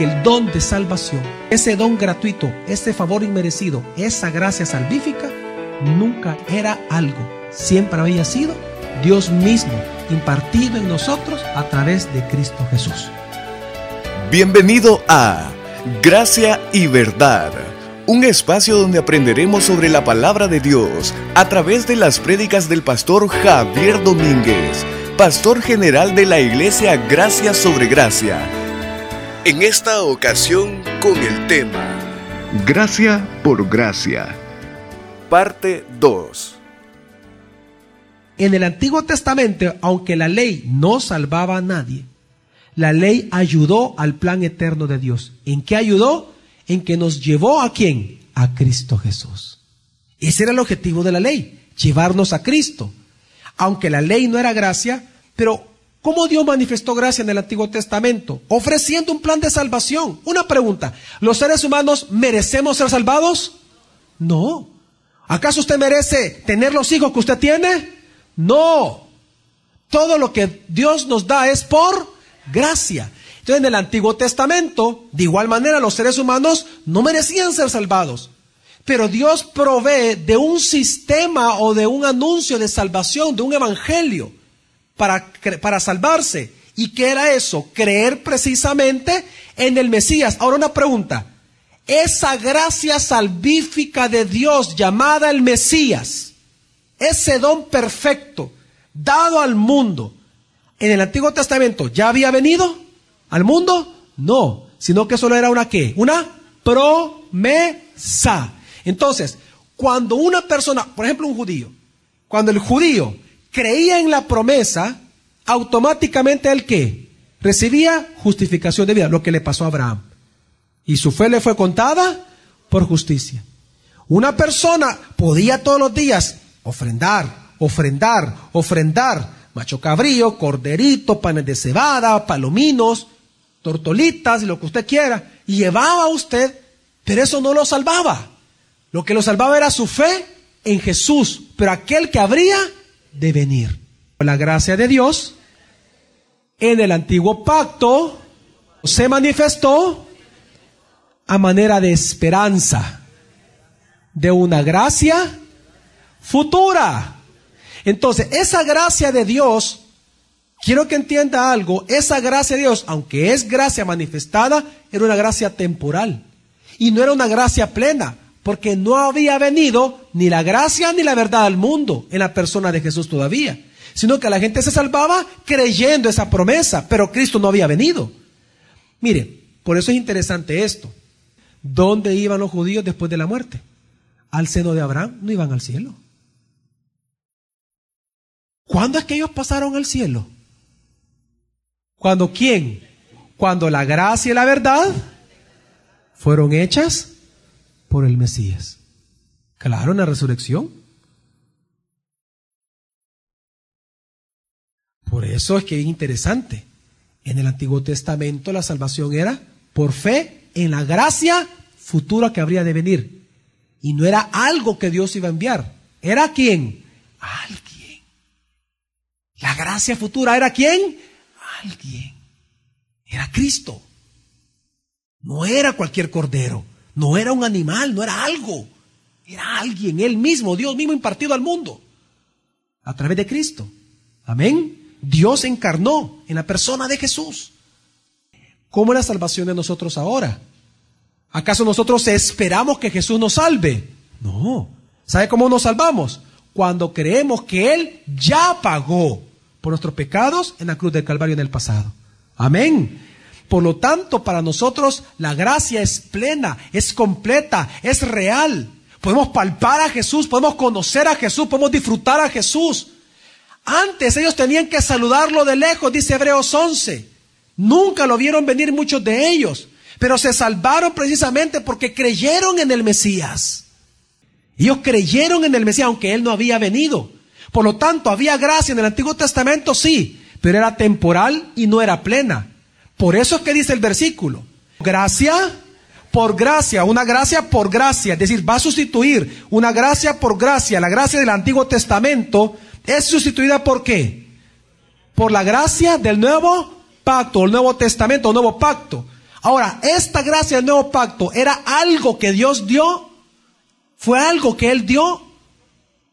el don de salvación, ese don gratuito, ese favor inmerecido, esa gracia salvífica, nunca era algo, siempre había sido Dios mismo impartido en nosotros a través de Cristo Jesús. Bienvenido a Gracia y Verdad, un espacio donde aprenderemos sobre la palabra de Dios a través de las prédicas del pastor Javier Domínguez, pastor general de la iglesia Gracia sobre Gracia. En esta ocasión con el tema Gracia por Gracia, parte 2. En el Antiguo Testamento, aunque la ley no salvaba a nadie, la ley ayudó al plan eterno de Dios. ¿En qué ayudó? En que nos llevó a quién? A Cristo Jesús. Ese era el objetivo de la ley, llevarnos a Cristo. Aunque la ley no era gracia, pero ¿cómo Dios manifestó gracia en el Antiguo Testamento? Ofreciendo un plan de salvación. Una pregunta, ¿los seres humanos merecemos ser salvados? No. ¿Acaso usted merece tener los hijos que usted tiene? No. Todo lo que Dios nos da es por gracia. Entonces en el Antiguo Testamento, de igual manera, los seres humanos no merecían ser salvados. Pero Dios provee de un sistema o de un anuncio de salvación, de un evangelio para, para salvarse. ¿Y qué era eso? Creer precisamente en el Mesías. Ahora una pregunta. Esa gracia salvífica de Dios llamada el Mesías, ese don perfecto dado al mundo en el Antiguo Testamento ya había venido al mundo? No, sino que solo era una qué? Una promesa. Entonces, cuando una persona, por ejemplo un judío, cuando el judío creía en la promesa, automáticamente el qué? Recibía justificación de vida, lo que le pasó a Abraham. Y su fe le fue contada por justicia. Una persona podía todos los días ofrendar, ofrendar, ofrendar. Macho cabrío, corderito, panes de cebada, palominos, tortolitas lo que usted quiera. Y llevaba a usted, pero eso no lo salvaba. Lo que lo salvaba era su fe en Jesús, pero aquel que habría de venir. La gracia de Dios en el antiguo pacto se manifestó a manera de esperanza de una gracia futura. Entonces, esa gracia de Dios, quiero que entienda algo, esa gracia de Dios, aunque es gracia manifestada, era una gracia temporal. Y no era una gracia plena, porque no había venido ni la gracia ni la verdad al mundo en la persona de Jesús todavía, sino que la gente se salvaba creyendo esa promesa, pero Cristo no había venido. Mire, por eso es interesante esto. ¿Dónde iban los judíos después de la muerte? Al seno de Abraham, no iban al cielo. ¿Cuándo es que ellos pasaron al cielo? ¿Cuándo quién? Cuando la gracia y la verdad fueron hechas por el Mesías. Claro, en la resurrección. Por eso es que es interesante. En el Antiguo Testamento la salvación era por fe en la gracia futura que habría de venir. Y no era algo que Dios iba a enviar. ¿Era quién? Alguien. La gracia futura era quién? Alguien. Era Cristo. No era cualquier cordero. No era un animal, no era algo. Era alguien, Él mismo, Dios mismo impartido al mundo. A través de Cristo. Amén. Dios encarnó en la persona de Jesús. ¿Cómo es la salvación de nosotros ahora? ¿Acaso nosotros esperamos que Jesús nos salve? No. ¿Sabe cómo nos salvamos? Cuando creemos que Él ya pagó por nuestros pecados en la cruz del Calvario en el pasado. Amén. Por lo tanto, para nosotros la gracia es plena, es completa, es real. Podemos palpar a Jesús, podemos conocer a Jesús, podemos disfrutar a Jesús. Antes ellos tenían que saludarlo de lejos, dice Hebreos 11. Nunca lo vieron venir muchos de ellos, pero se salvaron precisamente porque creyeron en el Mesías. Ellos creyeron en el Mesías aunque Él no había venido. Por lo tanto, había gracia en el Antiguo Testamento, sí, pero era temporal y no era plena. Por eso es que dice el versículo, gracia por gracia, una gracia por gracia, es decir, va a sustituir una gracia por gracia. La gracia del Antiguo Testamento es sustituida por qué? Por la gracia del nuevo pacto, el nuevo testamento, el nuevo pacto. Ahora, esta gracia del nuevo pacto era algo que Dios dio, fue algo que Él dio.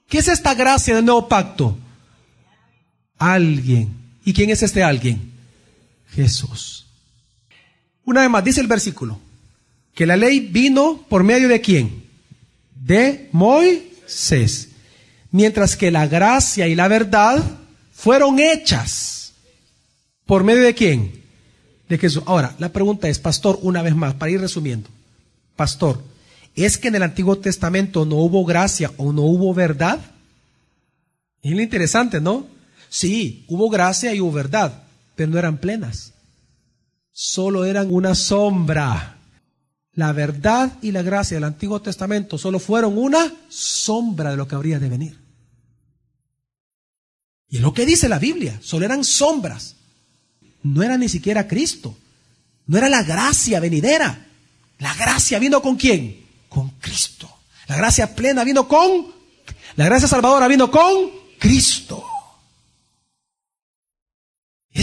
¿Qué es esta gracia del nuevo pacto? Alguien. ¿Y quién es este alguien? Jesús. Una vez más, dice el versículo, que la ley vino por medio de quién? De Moisés. Mientras que la gracia y la verdad fueron hechas. ¿Por medio de quién? De Jesús. Ahora, la pregunta es, pastor, una vez más, para ir resumiendo. Pastor, ¿es que en el Antiguo Testamento no hubo gracia o no hubo verdad? Es lo interesante, ¿no? Sí, hubo gracia y hubo verdad, pero no eran plenas. Solo eran una sombra. La verdad y la gracia del Antiguo Testamento solo fueron una sombra de lo que habría de venir. Y es lo que dice la Biblia, solo eran sombras. No era ni siquiera Cristo. No era la gracia venidera. La gracia vino con quién? Con Cristo. La gracia plena vino con... La gracia salvadora vino con Cristo.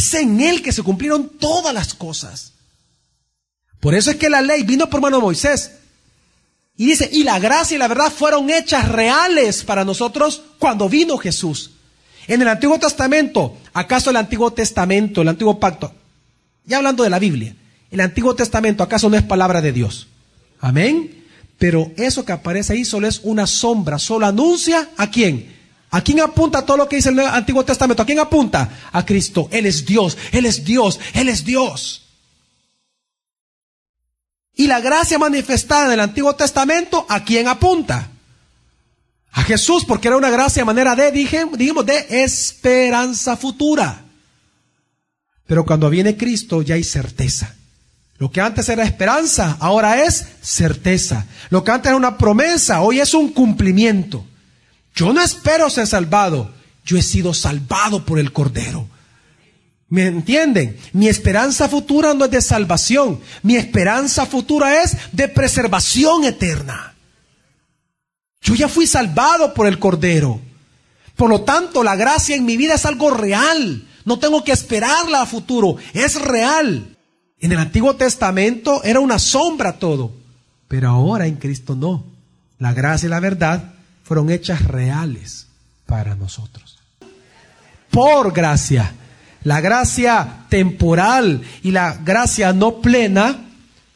Es en Él que se cumplieron todas las cosas. Por eso es que la ley vino por mano de Moisés. Y dice, y la gracia y la verdad fueron hechas reales para nosotros cuando vino Jesús. En el Antiguo Testamento, ¿acaso el Antiguo Testamento, el Antiguo Pacto, ya hablando de la Biblia, el Antiguo Testamento, ¿acaso no es palabra de Dios? Amén. Pero eso que aparece ahí solo es una sombra, solo anuncia a quién. ¿A quién apunta todo lo que dice el Antiguo Testamento? ¿A quién apunta? A Cristo. Él es Dios, Él es Dios, Él es Dios. Y la gracia manifestada en el Antiguo Testamento, ¿a quién apunta? a Jesús, porque era una gracia de manera de, dijimos, de esperanza futura. Pero cuando viene Cristo ya hay certeza. Lo que antes era esperanza, ahora es certeza. Lo que antes era una promesa, hoy es un cumplimiento. Yo no espero ser salvado, yo he sido salvado por el Cordero. ¿Me entienden? Mi esperanza futura no es de salvación, mi esperanza futura es de preservación eterna. Yo ya fui salvado por el Cordero. Por lo tanto, la gracia en mi vida es algo real. No tengo que esperarla a futuro. Es real. En el Antiguo Testamento era una sombra todo. Pero ahora en Cristo no. La gracia y la verdad fueron hechas reales para nosotros. Por gracia. La gracia temporal y la gracia no plena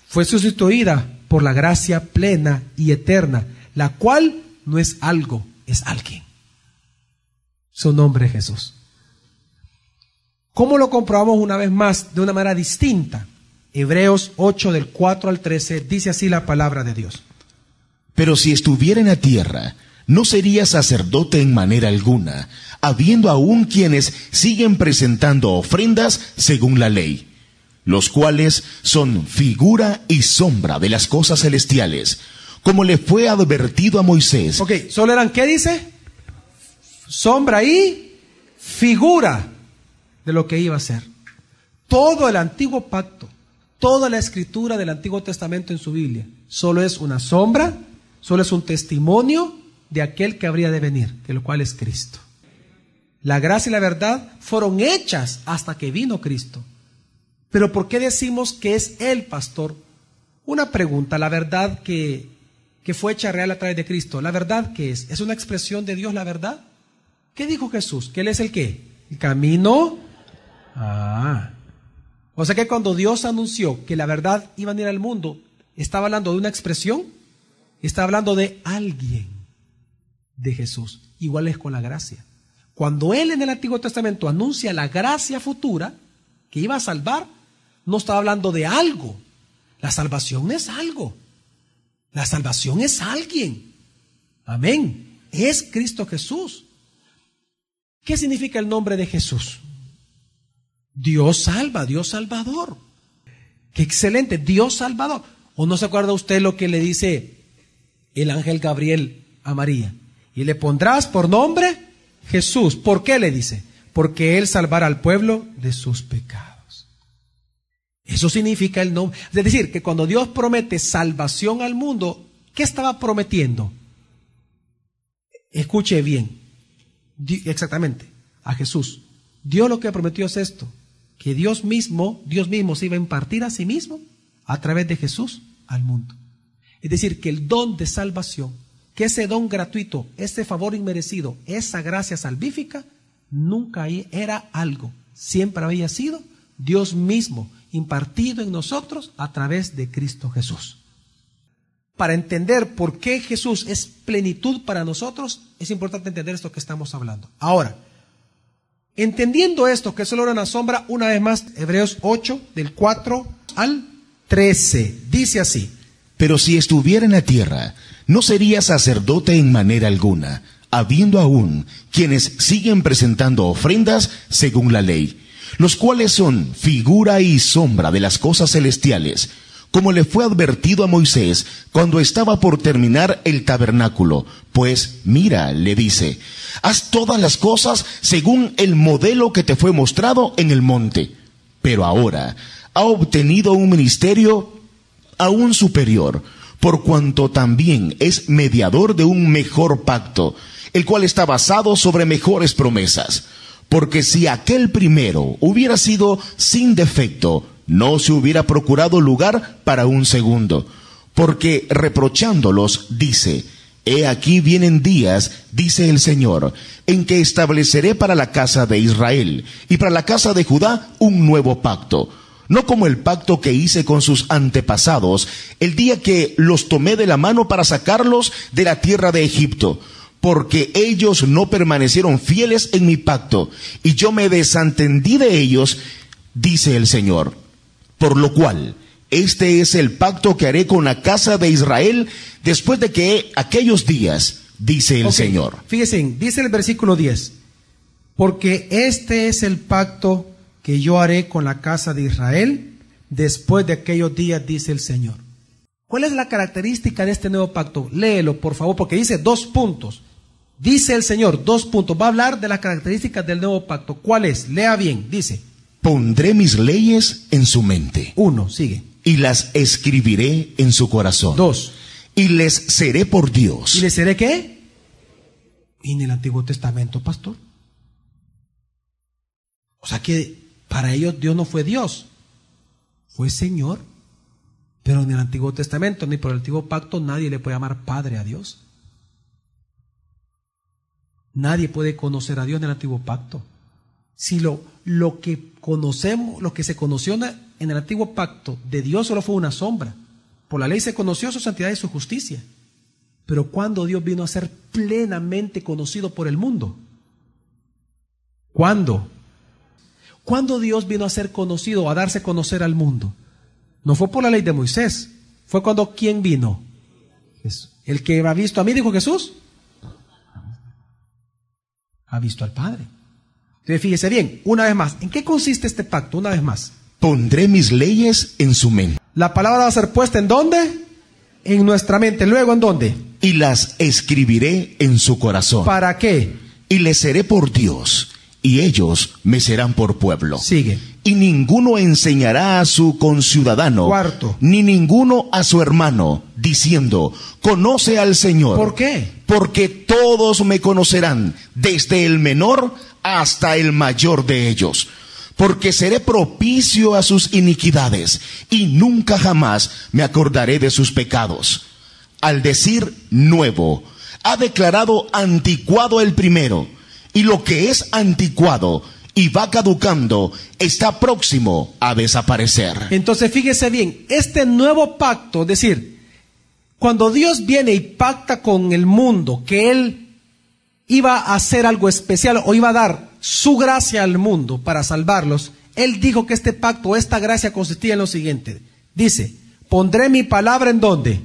fue sustituida por la gracia plena y eterna la cual no es algo, es alguien. Su nombre es Jesús. ¿Cómo lo comprobamos una vez más de una manera distinta? Hebreos 8 del 4 al 13 dice así la palabra de Dios. Pero si estuviera en la tierra, no sería sacerdote en manera alguna, habiendo aún quienes siguen presentando ofrendas según la ley, los cuales son figura y sombra de las cosas celestiales, como le fue advertido a Moisés. Ok, solo eran, ¿qué dice? Sombra y figura de lo que iba a ser. Todo el antiguo pacto, toda la escritura del Antiguo Testamento en su Biblia, solo es una sombra, solo es un testimonio de aquel que habría de venir, que lo cual es Cristo. La gracia y la verdad fueron hechas hasta que vino Cristo. Pero ¿por qué decimos que es el pastor? Una pregunta, la verdad que que fue hecha real a través de Cristo. ¿La verdad qué es? ¿Es una expresión de Dios la verdad? ¿Qué dijo Jesús? ¿Que Él es el qué? El camino. Ah. O sea que cuando Dios anunció que la verdad iba a ir al mundo, ¿estaba hablando de una expresión? Está hablando de alguien, de Jesús. Igual es con la gracia. Cuando Él en el Antiguo Testamento anuncia la gracia futura, que iba a salvar, no estaba hablando de algo. La salvación es algo. La salvación es alguien. Amén. Es Cristo Jesús. ¿Qué significa el nombre de Jesús? Dios salva, Dios salvador. Qué excelente, Dios salvador. ¿O no se acuerda usted lo que le dice el ángel Gabriel a María? Y le pondrás por nombre Jesús. ¿Por qué le dice? Porque Él salvará al pueblo de sus pecados. Eso significa el nombre. Es decir, que cuando Dios promete salvación al mundo, ¿qué estaba prometiendo? Escuche bien. Exactamente. A Jesús. Dios lo que prometió es esto. Que Dios mismo, Dios mismo se iba a impartir a sí mismo a través de Jesús al mundo. Es decir, que el don de salvación, que ese don gratuito, ese favor inmerecido, esa gracia salvífica, nunca era algo, siempre había sido Dios mismo impartido en nosotros a través de Cristo Jesús. Para entender por qué Jesús es plenitud para nosotros, es importante entender esto que estamos hablando. Ahora, entendiendo esto, que solo era una sombra, una vez más, Hebreos 8, del 4 al 13, dice así. Pero si estuviera en la tierra, no sería sacerdote en manera alguna, habiendo aún quienes siguen presentando ofrendas según la ley los cuales son figura y sombra de las cosas celestiales, como le fue advertido a Moisés cuando estaba por terminar el tabernáculo. Pues mira, le dice, haz todas las cosas según el modelo que te fue mostrado en el monte. Pero ahora ha obtenido un ministerio aún superior, por cuanto también es mediador de un mejor pacto, el cual está basado sobre mejores promesas porque si aquel primero hubiera sido sin defecto, no se hubiera procurado lugar para un segundo. Porque reprochándolos, dice, He aquí vienen días, dice el Señor, en que estableceré para la casa de Israel y para la casa de Judá un nuevo pacto. No como el pacto que hice con sus antepasados, el día que los tomé de la mano para sacarlos de la tierra de Egipto porque ellos no permanecieron fieles en mi pacto, y yo me desentendí de ellos, dice el Señor. Por lo cual, este es el pacto que haré con la casa de Israel después de que aquellos días, dice el Señor. Fíjense, dice el versículo 10, porque este es el pacto que yo haré con la casa de Israel después de aquellos días, dice el Señor. ¿Cuál es la característica de este nuevo pacto? Léelo, por favor, porque dice dos puntos. Dice el Señor, dos puntos. Va a hablar de las características del nuevo pacto. ¿Cuál es? Lea bien. Dice. Pondré mis leyes en su mente. Uno, sigue. Y las escribiré en su corazón. Dos. Y les seré por Dios. ¿Y les seré qué? En el Antiguo Testamento, pastor. O sea que para ellos Dios no fue Dios, fue Señor. Pero en el Antiguo Testamento, ni por el Antiguo Pacto, nadie le puede llamar Padre a Dios. Nadie puede conocer a Dios en el antiguo pacto. Si lo, lo que conocemos, lo que se conoció en el antiguo pacto de Dios solo fue una sombra. Por la ley se conoció su santidad y su justicia. Pero cuando Dios vino a ser plenamente conocido por el mundo? ¿Cuándo? ¿Cuándo Dios vino a ser conocido, a darse a conocer al mundo? No fue por la ley de Moisés. Fue cuando ¿quién vino? El que ha visto a mí, dijo Jesús ha visto al Padre. Entonces fíjese bien, una vez más, ¿en qué consiste este pacto? Una vez más. Pondré mis leyes en su mente. La palabra va a ser puesta en dónde? En nuestra mente. Luego, ¿en dónde? Y las escribiré en su corazón. ¿Para qué? Y les seré por Dios, y ellos me serán por pueblo. Sigue y ninguno enseñará a su conciudadano, Cuarto. ni ninguno a su hermano, diciendo, conoce al Señor. ¿Por qué? Porque todos me conocerán, desde el menor hasta el mayor de ellos. Porque seré propicio a sus iniquidades, y nunca jamás me acordaré de sus pecados. Al decir nuevo, ha declarado anticuado el primero, y lo que es anticuado, y va caducando, está próximo a desaparecer. Entonces fíjese bien, este nuevo pacto, es decir, cuando Dios viene y pacta con el mundo que Él iba a hacer algo especial o iba a dar su gracia al mundo para salvarlos, Él dijo que este pacto, esta gracia consistía en lo siguiente. Dice, pondré mi palabra en dónde?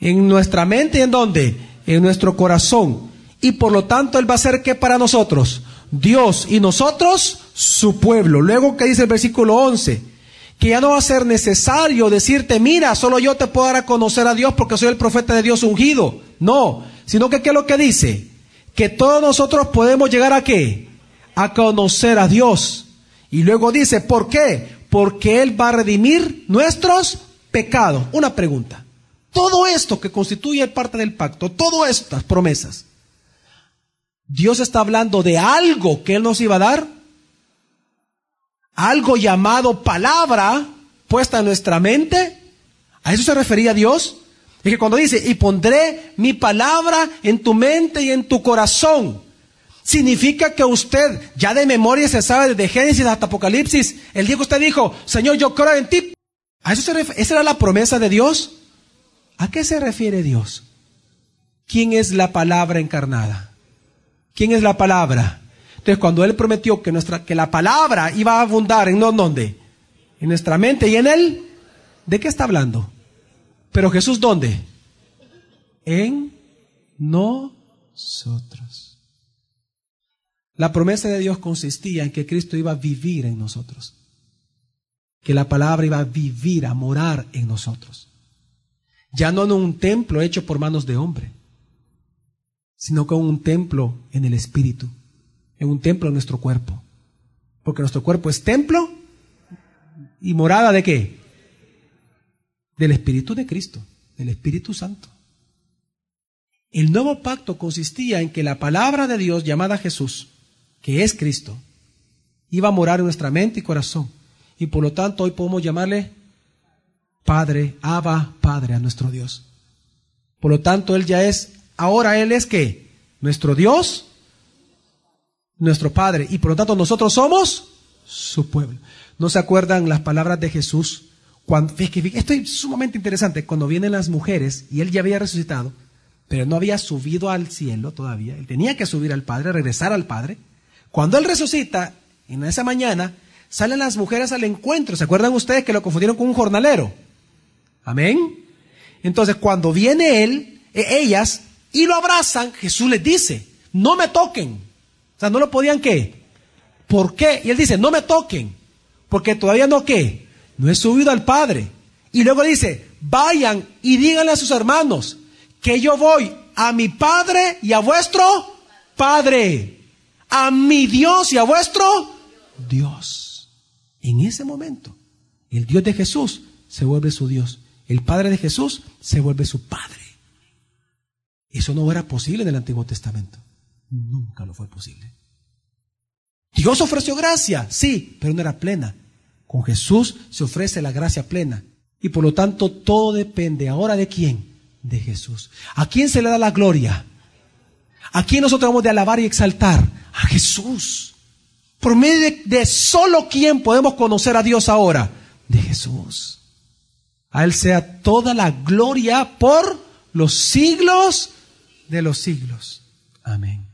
En nuestra mente, ¿en dónde? En nuestro corazón. Y por lo tanto Él va a ser que para nosotros Dios y nosotros su pueblo. Luego que dice el versículo 11, que ya no va a ser necesario decirte, mira, solo yo te puedo dar a conocer a Dios porque soy el profeta de Dios ungido. No, sino que ¿qué es lo que dice? Que todos nosotros podemos llegar a qué? A conocer a Dios. Y luego dice, ¿por qué? Porque Él va a redimir nuestros pecados. Una pregunta. Todo esto que constituye parte del pacto, todas estas promesas, Dios está hablando de algo que Él nos iba a dar, algo llamado palabra, puesta en nuestra mente. ¿A eso se refería Dios? Es que cuando dice, y pondré mi palabra en tu mente y en tu corazón, significa que usted ya de memoria se sabe desde Génesis hasta Apocalipsis. El día que usted dijo, Señor, yo creo en ti. ¿A eso se ¿Esa era la promesa de Dios? ¿A qué se refiere Dios? ¿Quién es la palabra encarnada? ¿Quién es la palabra? Entonces, cuando Él prometió que, nuestra, que la palabra iba a abundar en dónde? En nuestra mente y en Él, ¿de qué está hablando? Pero Jesús, ¿dónde? En nosotros. La promesa de Dios consistía en que Cristo iba a vivir en nosotros. Que la palabra iba a vivir, a morar en nosotros. Ya no en un templo hecho por manos de hombre, sino con un templo en el Espíritu en un templo en nuestro cuerpo. Porque nuestro cuerpo es templo y morada de qué? Del Espíritu de Cristo, del Espíritu Santo. El nuevo pacto consistía en que la palabra de Dios llamada Jesús, que es Cristo, iba a morar en nuestra mente y corazón. Y por lo tanto hoy podemos llamarle Padre, Abba, Padre a nuestro Dios. Por lo tanto, Él ya es, ahora Él es que nuestro Dios nuestro Padre, y por lo tanto nosotros somos su pueblo. ¿No se acuerdan las palabras de Jesús? Cuando, esto es sumamente interesante, cuando vienen las mujeres y él ya había resucitado, pero no había subido al cielo todavía, él tenía que subir al Padre, regresar al Padre. Cuando él resucita, en esa mañana, salen las mujeres al encuentro. ¿Se acuerdan ustedes que lo confundieron con un jornalero? Amén. Entonces, cuando viene él, e, ellas, y lo abrazan, Jesús les dice, no me toquen, o sea, no lo podían qué. ¿Por qué? Y él dice, no me toquen, porque todavía no qué. No he subido al Padre. Y luego dice, vayan y díganle a sus hermanos que yo voy a mi Padre y a vuestro Padre, a mi Dios y a vuestro Dios. En ese momento, el Dios de Jesús se vuelve su Dios. El Padre de Jesús se vuelve su Padre. Eso no era posible en el Antiguo Testamento. Nunca lo fue posible. Dios ofreció gracia, sí, pero no era plena. Con Jesús se ofrece la gracia plena. Y por lo tanto todo depende ahora de quién? De Jesús. ¿A quién se le da la gloria? ¿A quién nosotros vamos de alabar y exaltar? A Jesús. Por medio de, de solo quién podemos conocer a Dios ahora? De Jesús. A Él sea toda la gloria por los siglos de los siglos. Amén.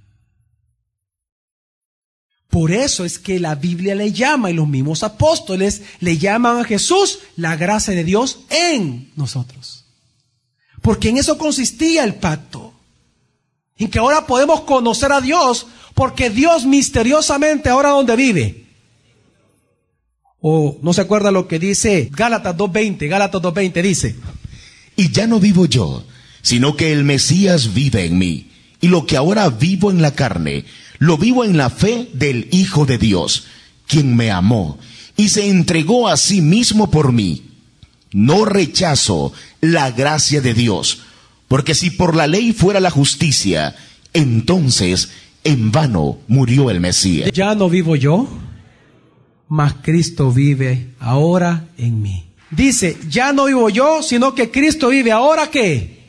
Por eso es que la Biblia le llama y los mismos apóstoles le llaman a Jesús la gracia de Dios en nosotros. Porque en eso consistía el pacto. En que ahora podemos conocer a Dios porque Dios misteriosamente ahora donde vive. O no se acuerda lo que dice Gálatas 2.20. Gálatas 2.20 dice. Y ya no vivo yo, sino que el Mesías vive en mí. Y lo que ahora vivo en la carne, lo vivo en la fe del Hijo de Dios, quien me amó y se entregó a sí mismo por mí. No rechazo la gracia de Dios, porque si por la ley fuera la justicia, entonces en vano murió el Mesías. Ya no vivo yo, mas Cristo vive ahora en mí. Dice, ya no vivo yo, sino que Cristo vive ahora que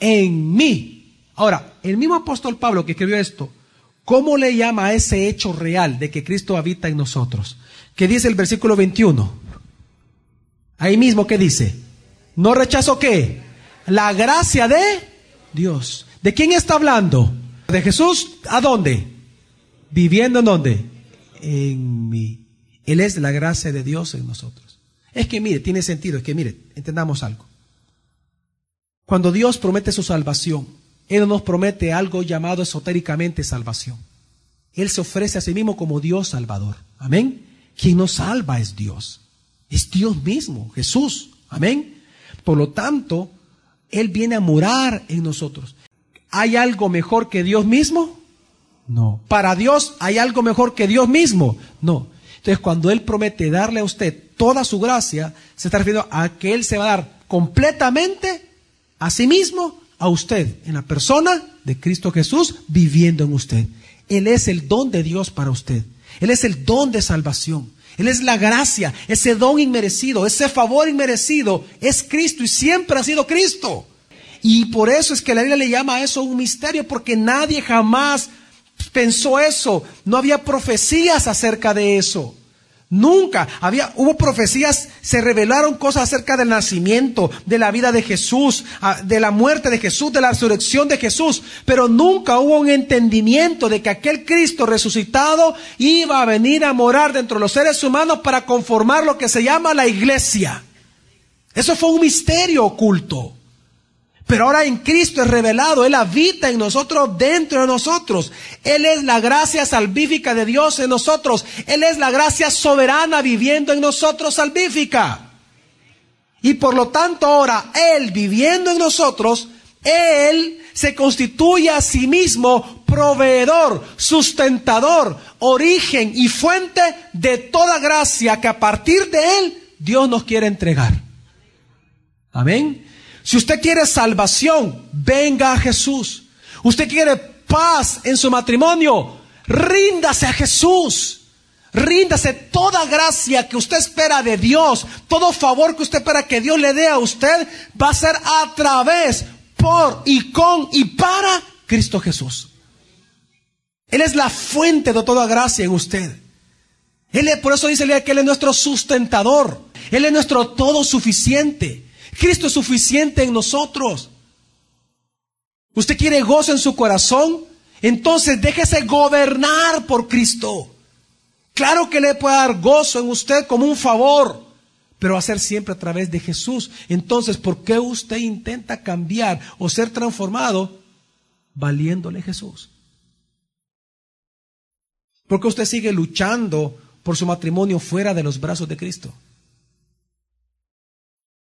en mí. Ahora, el mismo apóstol Pablo que escribió esto, ¿Cómo le llama a ese hecho real de que Cristo habita en nosotros? ¿Qué dice el versículo 21? Ahí mismo, ¿qué dice? ¿No rechazo qué? La gracia de Dios. ¿De quién está hablando? ¿De Jesús? ¿A dónde? ¿Viviendo en dónde? En mí. Él es la gracia de Dios en nosotros. Es que mire, tiene sentido, es que mire, entendamos algo. Cuando Dios promete su salvación, él nos promete algo llamado esotéricamente salvación. Él se ofrece a sí mismo como Dios salvador. Amén. Quien nos salva es Dios. Es Dios mismo, Jesús. Amén. Por lo tanto, Él viene a morar en nosotros. ¿Hay algo mejor que Dios mismo? No. ¿Para Dios hay algo mejor que Dios mismo? No. Entonces, cuando Él promete darle a usted toda su gracia, se está refiriendo a que Él se va a dar completamente a sí mismo a usted en la persona de Cristo Jesús viviendo en usted. Él es el don de Dios para usted. Él es el don de salvación. Él es la gracia, ese don inmerecido, ese favor inmerecido, es Cristo y siempre ha sido Cristo. Y por eso es que la Biblia le llama a eso un misterio, porque nadie jamás pensó eso. No había profecías acerca de eso. Nunca había, hubo profecías, se revelaron cosas acerca del nacimiento, de la vida de Jesús, ah, de la muerte de Jesús, de la resurrección de Jesús, pero nunca hubo un entendimiento de que aquel Cristo resucitado iba a venir a morar dentro de los seres humanos para conformar lo que se llama la iglesia. Eso fue un misterio oculto. Pero ahora en Cristo es revelado, Él habita en nosotros, dentro de nosotros. Él es la gracia salvífica de Dios en nosotros. Él es la gracia soberana viviendo en nosotros salvífica. Y por lo tanto ahora Él viviendo en nosotros, Él se constituye a sí mismo proveedor, sustentador, origen y fuente de toda gracia que a partir de Él Dios nos quiere entregar. Amén. Si usted quiere salvación, venga a Jesús. Usted quiere paz en su matrimonio, ríndase a Jesús. Ríndase toda gracia que usted espera de Dios, todo favor que usted espera que Dios le dé a usted, va a ser a través, por y con y para Cristo Jesús. Él es la fuente de toda gracia en usted. Él es, por eso dice que Él es nuestro sustentador. Él es nuestro todo suficiente. Cristo es suficiente en nosotros. ¿Usted quiere gozo en su corazón? Entonces déjese gobernar por Cristo. Claro que le puede dar gozo en usted como un favor, pero ser siempre a través de Jesús. Entonces, ¿por qué usted intenta cambiar o ser transformado valiéndole Jesús? ¿Por qué usted sigue luchando por su matrimonio fuera de los brazos de Cristo?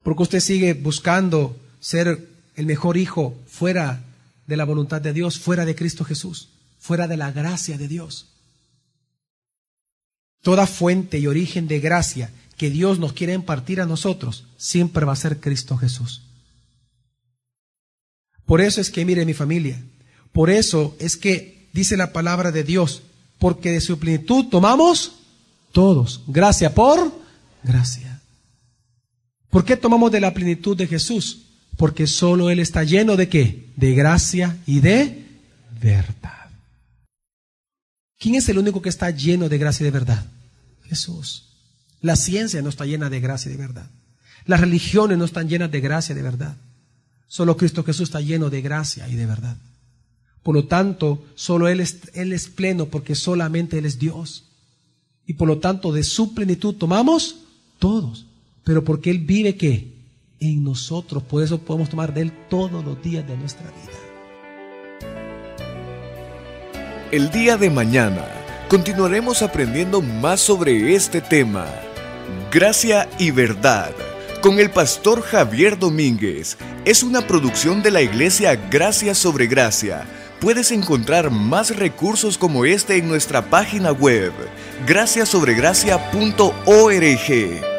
Porque usted sigue buscando ser el mejor hijo fuera de la voluntad de Dios, fuera de Cristo Jesús, fuera de la gracia de Dios. Toda fuente y origen de gracia que Dios nos quiere impartir a nosotros siempre va a ser Cristo Jesús. Por eso es que, mire mi familia, por eso es que dice la palabra de Dios, porque de su plenitud tomamos todos, gracia por gracia. ¿Por qué tomamos de la plenitud de Jesús? Porque solo Él está lleno de qué? De gracia y de verdad. ¿Quién es el único que está lleno de gracia y de verdad? Jesús. La ciencia no está llena de gracia y de verdad. Las religiones no están llenas de gracia y de verdad. Solo Cristo Jesús está lleno de gracia y de verdad. Por lo tanto, solo Él es, Él es pleno porque solamente Él es Dios. Y por lo tanto, de su plenitud tomamos todos pero porque Él vive qué? En nosotros. Por eso podemos tomar de Él todos los días de nuestra vida. El día de mañana continuaremos aprendiendo más sobre este tema. Gracia y verdad. Con el pastor Javier Domínguez. Es una producción de la iglesia Gracia sobre Gracia. Puedes encontrar más recursos como este en nuestra página web, graciasobregracia.org.